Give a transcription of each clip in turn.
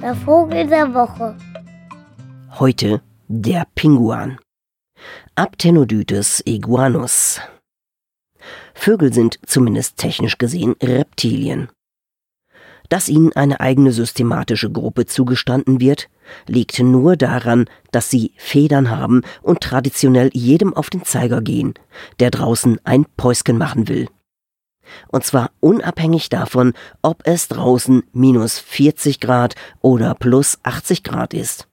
Der Vogel der Woche. Heute der Pinguan. Aptenodytes iguanus. Vögel sind zumindest technisch gesehen Reptilien. Dass ihnen eine eigene systematische Gruppe zugestanden wird, liegt nur daran, dass sie Federn haben und traditionell jedem auf den Zeiger gehen, der draußen ein Päusken machen will. Und zwar unabhängig davon, ob es draußen minus 40 Grad oder plus 80 Grad ist.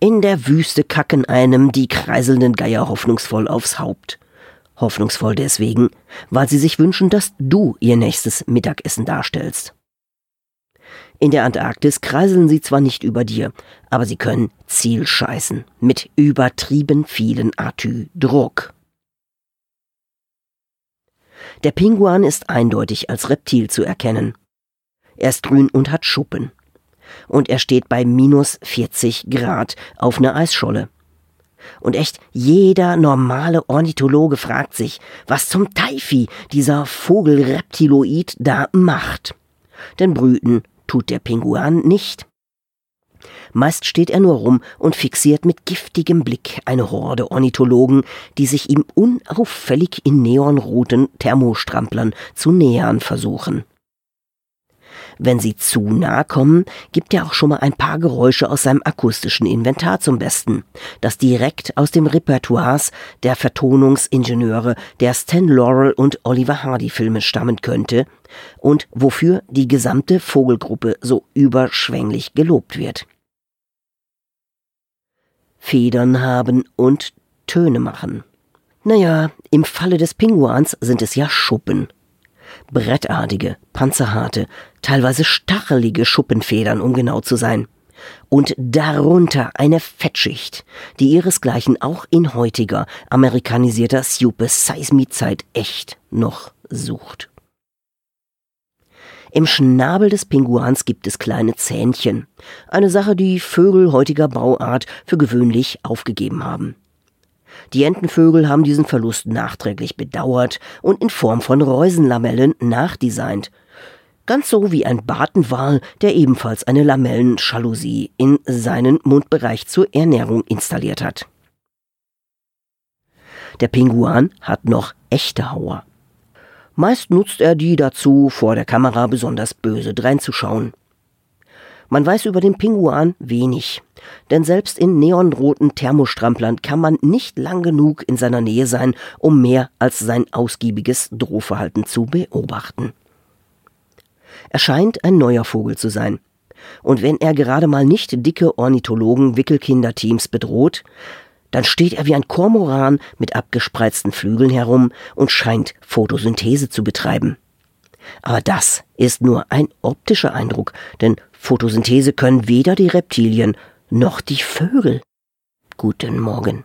In der Wüste kacken einem die kreiselnden Geier hoffnungsvoll aufs Haupt. Hoffnungsvoll deswegen, weil sie sich wünschen, dass du ihr nächstes Mittagessen darstellst. In der Antarktis kreiseln sie zwar nicht über dir, aber sie können Ziel scheißen, mit übertrieben vielen Atü-Druck. Der Pinguan ist eindeutig als Reptil zu erkennen. Er ist grün und hat Schuppen. Und er steht bei minus 40 Grad auf einer Eisscholle. Und echt, jeder normale Ornithologe fragt sich, was zum Teifi dieser Vogel Reptiloid da macht. Denn brüten tut der Pinguan nicht. Meist steht er nur rum und fixiert mit giftigem Blick eine Horde Ornithologen, die sich ihm unauffällig in neonroten Thermostramplern zu nähern versuchen. Wenn sie zu nah kommen, gibt er auch schon mal ein paar Geräusche aus seinem akustischen Inventar zum Besten, das direkt aus dem Repertoires der Vertonungsingenieure der Stan Laurel und Oliver Hardy Filme stammen könnte und wofür die gesamte Vogelgruppe so überschwänglich gelobt wird. Federn haben und Töne machen. Naja, im Falle des Pinguans sind es ja Schuppen brettartige, panzerharte, teilweise stachelige Schuppenfedern, um genau zu sein. Und darunter eine Fettschicht, die ihresgleichen auch in heutiger, amerikanisierter Super-Size-Me-Zeit echt noch sucht. Im Schnabel des Pinguans gibt es kleine Zähnchen, eine Sache, die Vögel heutiger Bauart für gewöhnlich aufgegeben haben. Die Entenvögel haben diesen Verlust nachträglich bedauert und in Form von Reusenlamellen nachdesignt. Ganz so wie ein Bartenwal, der ebenfalls eine Lamellenschalousie in seinen Mundbereich zur Ernährung installiert hat. Der Pinguan hat noch echte Hauer. Meist nutzt er die dazu, vor der Kamera besonders böse dreinzuschauen. Man weiß über den Pinguan wenig, denn selbst in neonroten Thermostramplern kann man nicht lang genug in seiner Nähe sein, um mehr als sein ausgiebiges Drohverhalten zu beobachten. Er scheint ein neuer Vogel zu sein. Und wenn er gerade mal nicht dicke Ornithologen Wickelkinderteams bedroht, dann steht er wie ein Kormoran mit abgespreizten Flügeln herum und scheint Photosynthese zu betreiben. Aber das ist nur ein optischer Eindruck, denn Photosynthese können weder die Reptilien noch die Vögel. Guten Morgen.